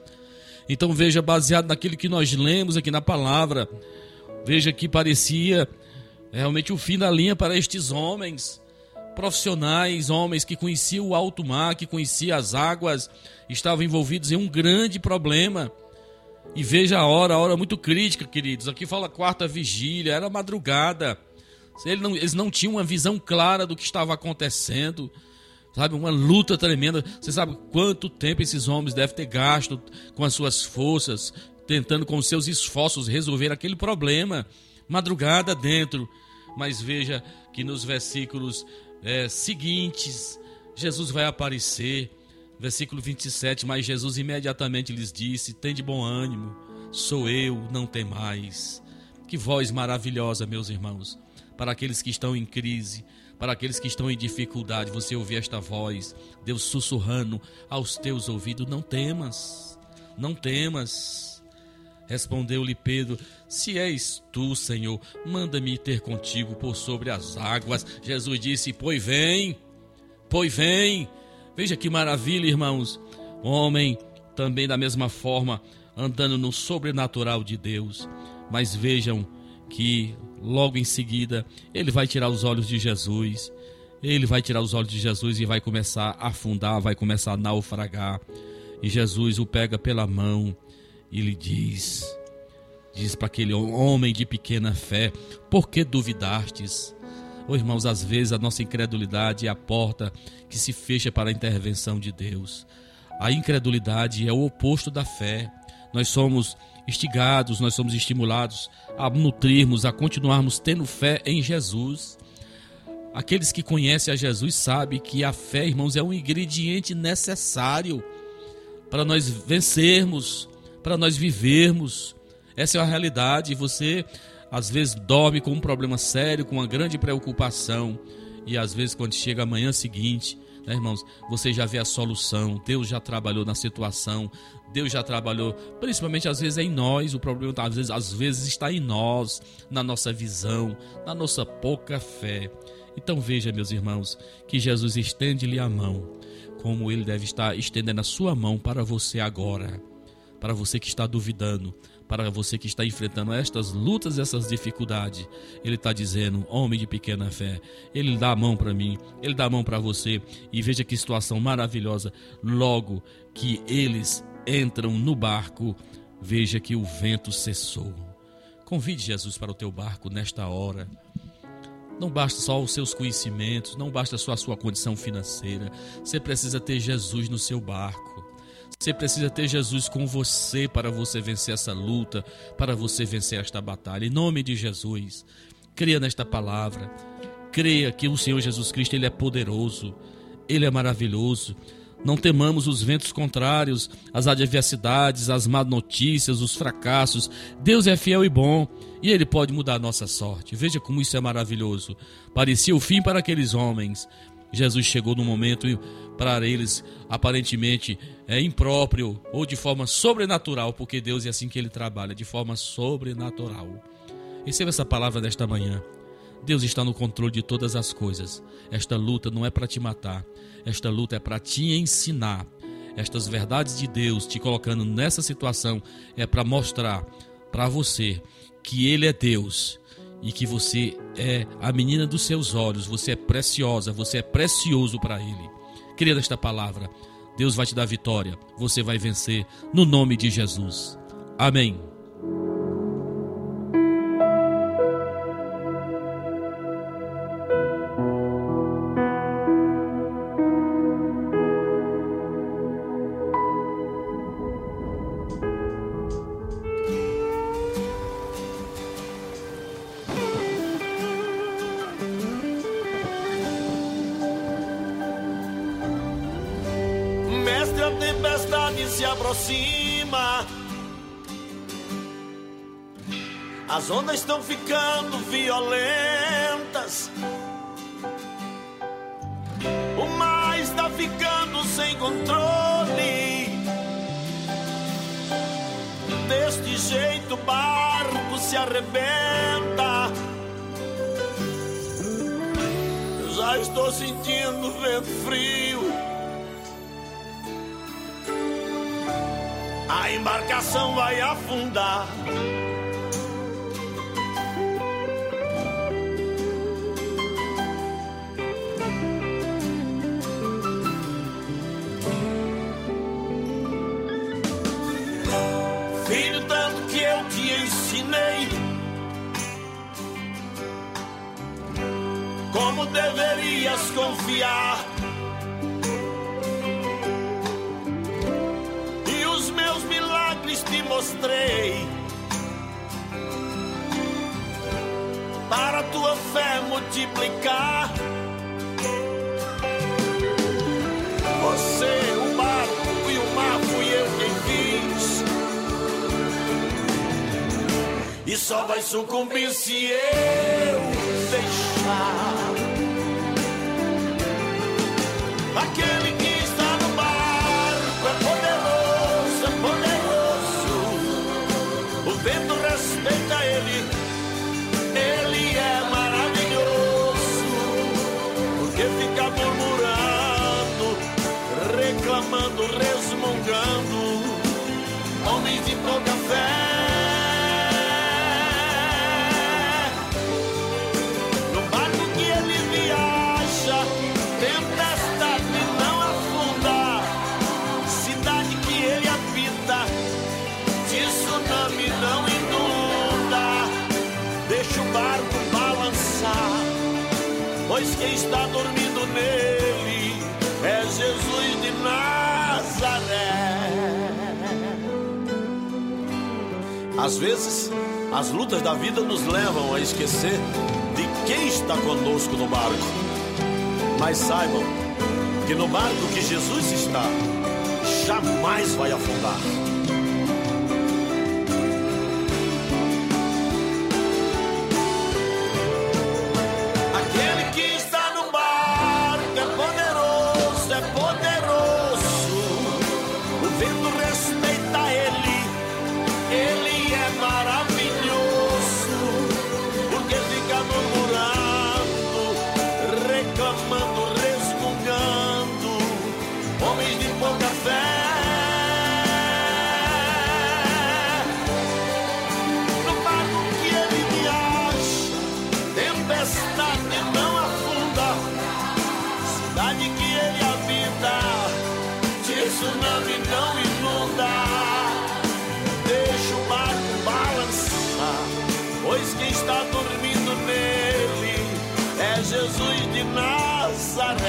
Então veja, baseado naquilo que nós lemos aqui na palavra, veja que parecia realmente o fim da linha para estes homens profissionais, homens que conheciam o alto mar, que conheciam as águas, estavam envolvidos em um grande problema. E veja a hora, a hora muito crítica, queridos. Aqui fala quarta vigília, era madrugada. Eles não, eles não tinham uma visão clara do que estava acontecendo. Sabe, uma luta tremenda. Você sabe quanto tempo esses homens devem ter gasto com as suas forças, tentando com seus esforços resolver aquele problema. Madrugada dentro mas veja que nos versículos é, seguintes, Jesus vai aparecer. Versículo 27, mas Jesus imediatamente lhes disse: Tem de bom ânimo, sou eu, não tem mais. Que voz maravilhosa, meus irmãos, para aqueles que estão em crise, para aqueles que estão em dificuldade, você ouvir esta voz, Deus sussurrando aos teus ouvidos: Não temas, não temas. Respondeu-lhe Pedro: Se és tu, Senhor, manda-me ter contigo por sobre as águas. Jesus disse: Pois vem, pois vem. Veja que maravilha, irmãos. Homem também da mesma forma andando no sobrenatural de Deus. Mas vejam que logo em seguida ele vai tirar os olhos de Jesus. Ele vai tirar os olhos de Jesus e vai começar a afundar, vai começar a naufragar. E Jesus o pega pela mão e lhe diz: Diz para aquele homem de pequena fé, por que duvidastes? Oh, irmãos, às vezes a nossa incredulidade é a porta que se fecha para a intervenção de Deus. A incredulidade é o oposto da fé. Nós somos instigados, nós somos estimulados a nutrirmos, a continuarmos tendo fé em Jesus. Aqueles que conhecem a Jesus sabem que a fé, irmãos, é um ingrediente necessário para nós vencermos para nós vivermos. Essa é a realidade. Você às vezes dorme com um problema sério, com uma grande preocupação, e às vezes quando chega a manhã seguinte, né, irmãos, você já vê a solução. Deus já trabalhou na situação. Deus já trabalhou, principalmente às vezes é em nós. O problema às vezes, às vezes está em nós, na nossa visão, na nossa pouca fé. Então veja, meus irmãos, que Jesus estende-lhe a mão, como ele deve estar estendendo a sua mão para você agora para você que está duvidando, para você que está enfrentando estas lutas, essas dificuldades. Ele está dizendo, homem de pequena fé, ele dá a mão para mim, ele dá a mão para você. E veja que situação maravilhosa. Logo que eles entram no barco, veja que o vento cessou. Convide Jesus para o teu barco nesta hora. Não basta só os seus conhecimentos, não basta só a sua condição financeira. Você precisa ter Jesus no seu barco. Você precisa ter Jesus com você para você vencer essa luta, para você vencer esta batalha. Em nome de Jesus, creia nesta palavra. Creia que o Senhor Jesus Cristo ele é poderoso, ele é maravilhoso. Não temamos os ventos contrários, as adversidades, as más notícias, os fracassos. Deus é fiel e bom e ele pode mudar a nossa sorte. Veja como isso é maravilhoso. Parecia o fim para aqueles homens, Jesus chegou no momento para eles aparentemente é impróprio ou de forma sobrenatural, porque Deus é assim que ele trabalha, de forma sobrenatural. Receba essa palavra desta manhã. Deus está no controle de todas as coisas. Esta luta não é para te matar, esta luta é para te ensinar. Estas verdades de Deus te colocando nessa situação é para mostrar para você que Ele é Deus e que você é a menina dos seus olhos, você é preciosa, você é precioso para Ele. Querida esta palavra, Deus vai te dar vitória, você vai vencer no nome de Jesus. Amém. Aquele que quem está dormindo nele é Jesus de Nazaré. Às vezes, as lutas da vida nos levam a esquecer de quem está conosco no barco. Mas saibam que no barco que Jesus está, jamais vai afundar. Jesus de Nazaré.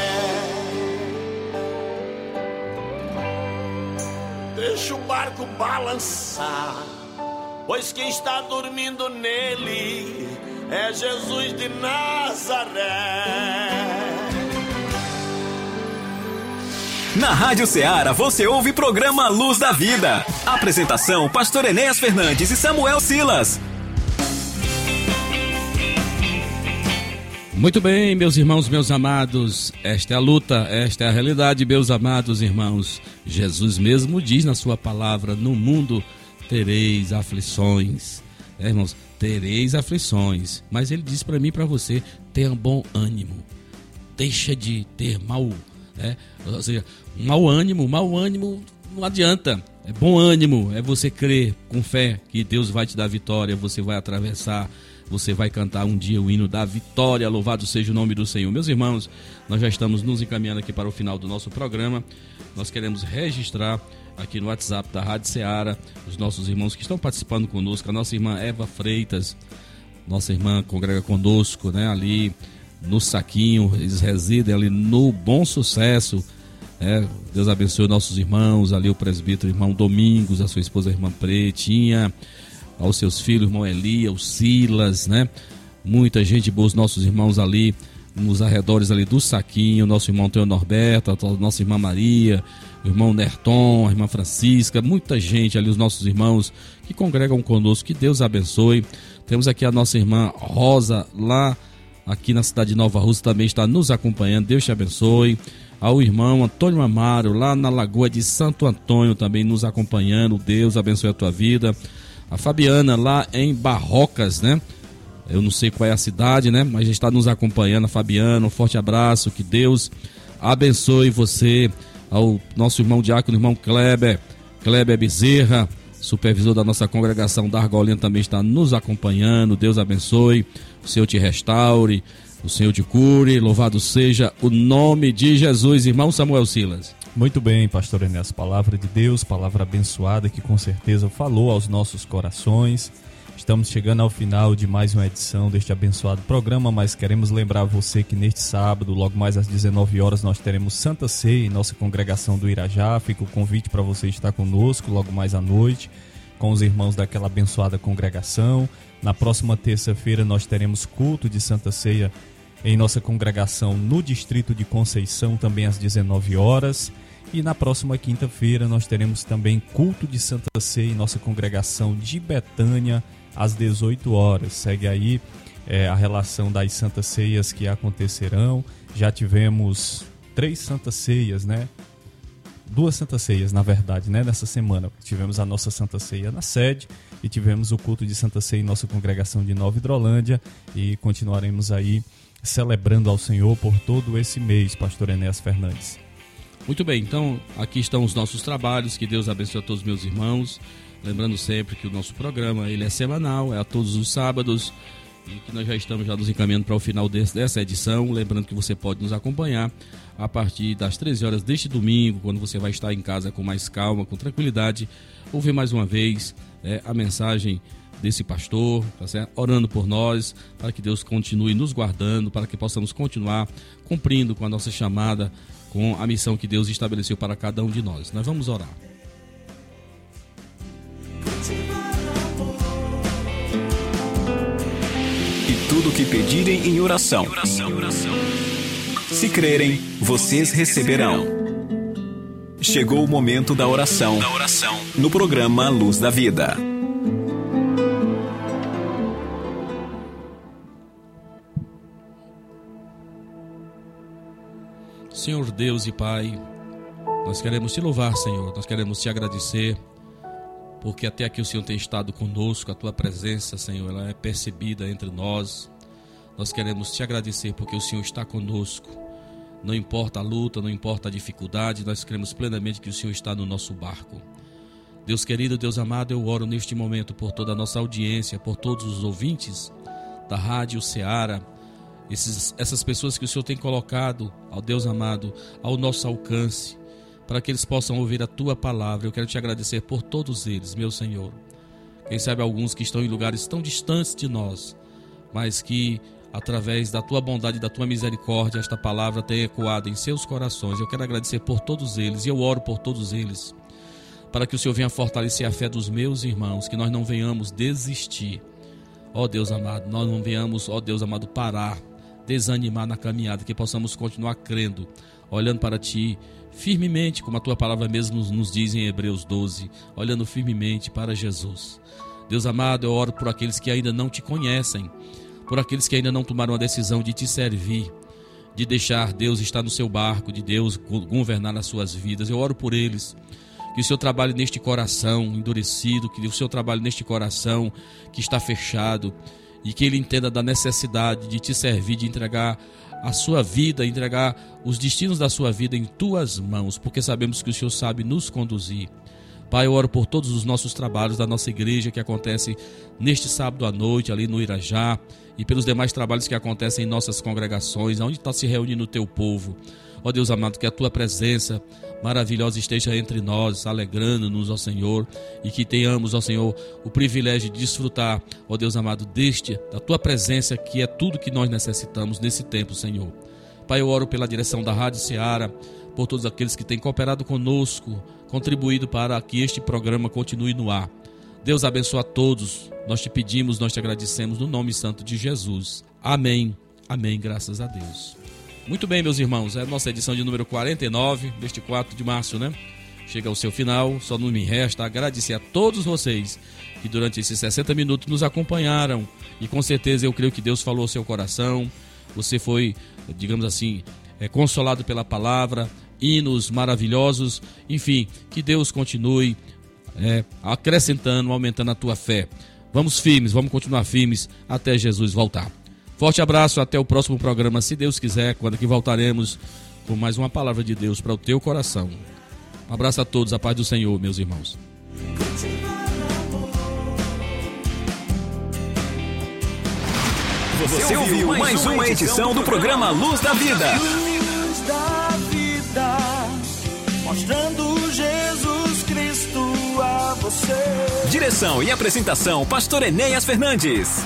Deixa o barco balançar, pois quem está dormindo nele é Jesus de Nazaré. Na Rádio Ceará você ouve o programa Luz da Vida. Apresentação: Pastor Enéas Fernandes e Samuel Silas. Muito bem, meus irmãos, meus amados, esta é a luta, esta é a realidade, meus amados irmãos. Jesus mesmo diz na sua palavra: No mundo tereis aflições. É, irmãos, tereis aflições. Mas ele diz para mim e para você: tenha bom ânimo. Deixa de ter mau, né? Ou seja, mau ânimo, mau ânimo não adianta. É bom ânimo, é você crer com fé que Deus vai te dar vitória, você vai atravessar, você vai cantar um dia o hino da vitória. Louvado seja o nome do Senhor. Meus irmãos, nós já estamos nos encaminhando aqui para o final do nosso programa. Nós queremos registrar aqui no WhatsApp da Rádio Ceará os nossos irmãos que estão participando conosco. A nossa irmã Eva Freitas, nossa irmã congrega conosco, né? Ali no Saquinho, eles residem ali no Bom Sucesso é, Deus abençoe nossos irmãos, ali o presbítero irmão Domingos, a sua esposa a irmã Pretinha, aos seus filhos, irmão Elia, o Silas, né? Muita gente boa, os nossos irmãos ali nos arredores ali do Saquinho, nosso irmão Teo Norberto, a nossa irmã Maria, o irmão Nerton, a irmã Francisca, muita gente ali, os nossos irmãos que congregam conosco, que Deus abençoe. Temos aqui a nossa irmã Rosa, lá aqui na cidade de Nova Rússia, também está nos acompanhando, Deus te abençoe ao irmão Antônio Amaro, lá na Lagoa de Santo Antônio, também nos acompanhando. Deus abençoe a tua vida. A Fabiana, lá em Barrocas, né? Eu não sei qual é a cidade, né? Mas está nos acompanhando. A Fabiana, um forte abraço. Que Deus abençoe você. Ao nosso irmão diácono, irmão Kleber, Kleber Bezerra, supervisor da nossa congregação da Argolinha, também está nos acompanhando. Deus abençoe. O Senhor te restaure o Senhor te cure, louvado seja o nome de Jesus, irmão Samuel Silas. Muito bem, pastor Enéas, palavra de Deus, palavra abençoada que com certeza falou aos nossos corações. Estamos chegando ao final de mais uma edição deste abençoado programa, mas queremos lembrar você que neste sábado, logo mais às 19 horas, nós teremos Santa Ceia em nossa congregação do Irajá. Fica o convite para você estar conosco logo mais à noite, com os irmãos daquela abençoada congregação. Na próxima terça-feira nós teremos culto de Santa Ceia em nossa congregação no distrito de Conceição, também às 19 horas. E na próxima quinta-feira nós teremos também culto de Santa Ceia em nossa congregação de Betânia, às 18 horas. Segue aí é, a relação das Santas Ceias que acontecerão. Já tivemos três Santas Ceias, né? Duas Santas Ceias, na verdade, né? Nessa semana. Tivemos a nossa Santa Ceia na sede e tivemos o culto de Santa Ceia em nossa congregação de Nova Hidrolândia e continuaremos aí celebrando ao Senhor por todo esse mês, pastor Enéas Fernandes. Muito bem, então aqui estão os nossos trabalhos, que Deus abençoe a todos os meus irmãos. Lembrando sempre que o nosso programa ele é semanal, é a todos os sábados e que nós já estamos já nos encaminhando para o final desse, dessa edição. Lembrando que você pode nos acompanhar a partir das 13 horas deste domingo, quando você vai estar em casa com mais calma, com tranquilidade, ouvir mais uma vez é, a mensagem desse pastor, tá certo? orando por nós, para que Deus continue nos guardando, para que possamos continuar cumprindo com a nossa chamada, com a missão que Deus estabeleceu para cada um de nós. Nós vamos orar. E tudo que pedirem em oração. Se crerem, vocês receberão. Chegou o momento da oração. No programa Luz da Vida. Senhor Deus e Pai, nós queremos te louvar, Senhor, nós queremos te agradecer, porque até aqui o Senhor tem estado conosco, a tua presença, Senhor, ela é percebida entre nós. Nós queremos te agradecer porque o Senhor está conosco. Não importa a luta, não importa a dificuldade, nós cremos plenamente que o Senhor está no nosso barco. Deus querido, Deus amado, eu oro neste momento por toda a nossa audiência, por todos os ouvintes da Rádio Ceará, esses, essas pessoas que o Senhor tem colocado, ao Deus amado, ao nosso alcance, para que eles possam ouvir a tua palavra. Eu quero te agradecer por todos eles, meu Senhor. Quem sabe alguns que estão em lugares tão distantes de nós, mas que através da tua bondade e da tua misericórdia esta palavra tem ecoado em seus corações. Eu quero agradecer por todos eles e eu oro por todos eles, para que o Senhor venha fortalecer a fé dos meus irmãos, que nós não venhamos desistir. Ó Deus amado, nós não venhamos, ó Deus amado, parar desanimar na caminhada, que possamos continuar crendo, olhando para Ti firmemente, como a Tua palavra mesmo nos, diz em Hebreus 12, olhando firmemente para Jesus. Deus amado, eu oro por aqueles que ainda não te conhecem, por aqueles que ainda não tomaram a decisão de te servir, de deixar Deus estar no seu barco, de Deus governar nas suas vidas. Eu oro por eles, Que o Senhor trabalhe neste coração endurecido, que o Senhor trabalhe neste coração que está fechado e que ele entenda da necessidade de te servir, de entregar a sua vida, entregar os destinos da sua vida em tuas mãos, porque sabemos que o Senhor sabe nos conduzir. Pai, eu oro por todos os nossos trabalhos da nossa igreja que acontece neste sábado à noite, ali no Irajá, e pelos demais trabalhos que acontecem em nossas congregações, onde está se reunindo o teu povo. Ó Deus amado, que a tua presença maravilhosa esteja entre nós, alegrando-nos, ó Senhor, e que tenhamos, ó Senhor, o privilégio de desfrutar, ó Deus amado, deste, da tua presença, que é tudo que nós necessitamos nesse tempo, Senhor. Pai, eu oro pela direção da Rádio Ceará, por todos aqueles que têm cooperado conosco, contribuído para que este programa continue no ar. Deus abençoe a todos. Nós te pedimos, nós te agradecemos no nome santo de Jesus. Amém. Amém. Graças a Deus. Muito bem, meus irmãos, é a nossa edição de número 49 deste 4 de março, né? Chega ao seu final, só não me resta agradecer a todos vocês que durante esses 60 minutos nos acompanharam e com certeza eu creio que Deus falou ao seu coração. Você foi, digamos assim, é, consolado pela palavra, hinos maravilhosos, enfim, que Deus continue é, acrescentando, aumentando a tua fé. Vamos firmes, vamos continuar firmes até Jesus voltar. Forte abraço, até o próximo programa, se Deus quiser, quando que voltaremos com mais uma palavra de Deus para o teu coração. Um abraço a todos, a paz do Senhor, meus irmãos. Você ouviu mais uma edição do programa Luz da Vida. Luz da vida, mostrando Jesus Cristo a você. Direção e apresentação, Pastor Enéas Fernandes.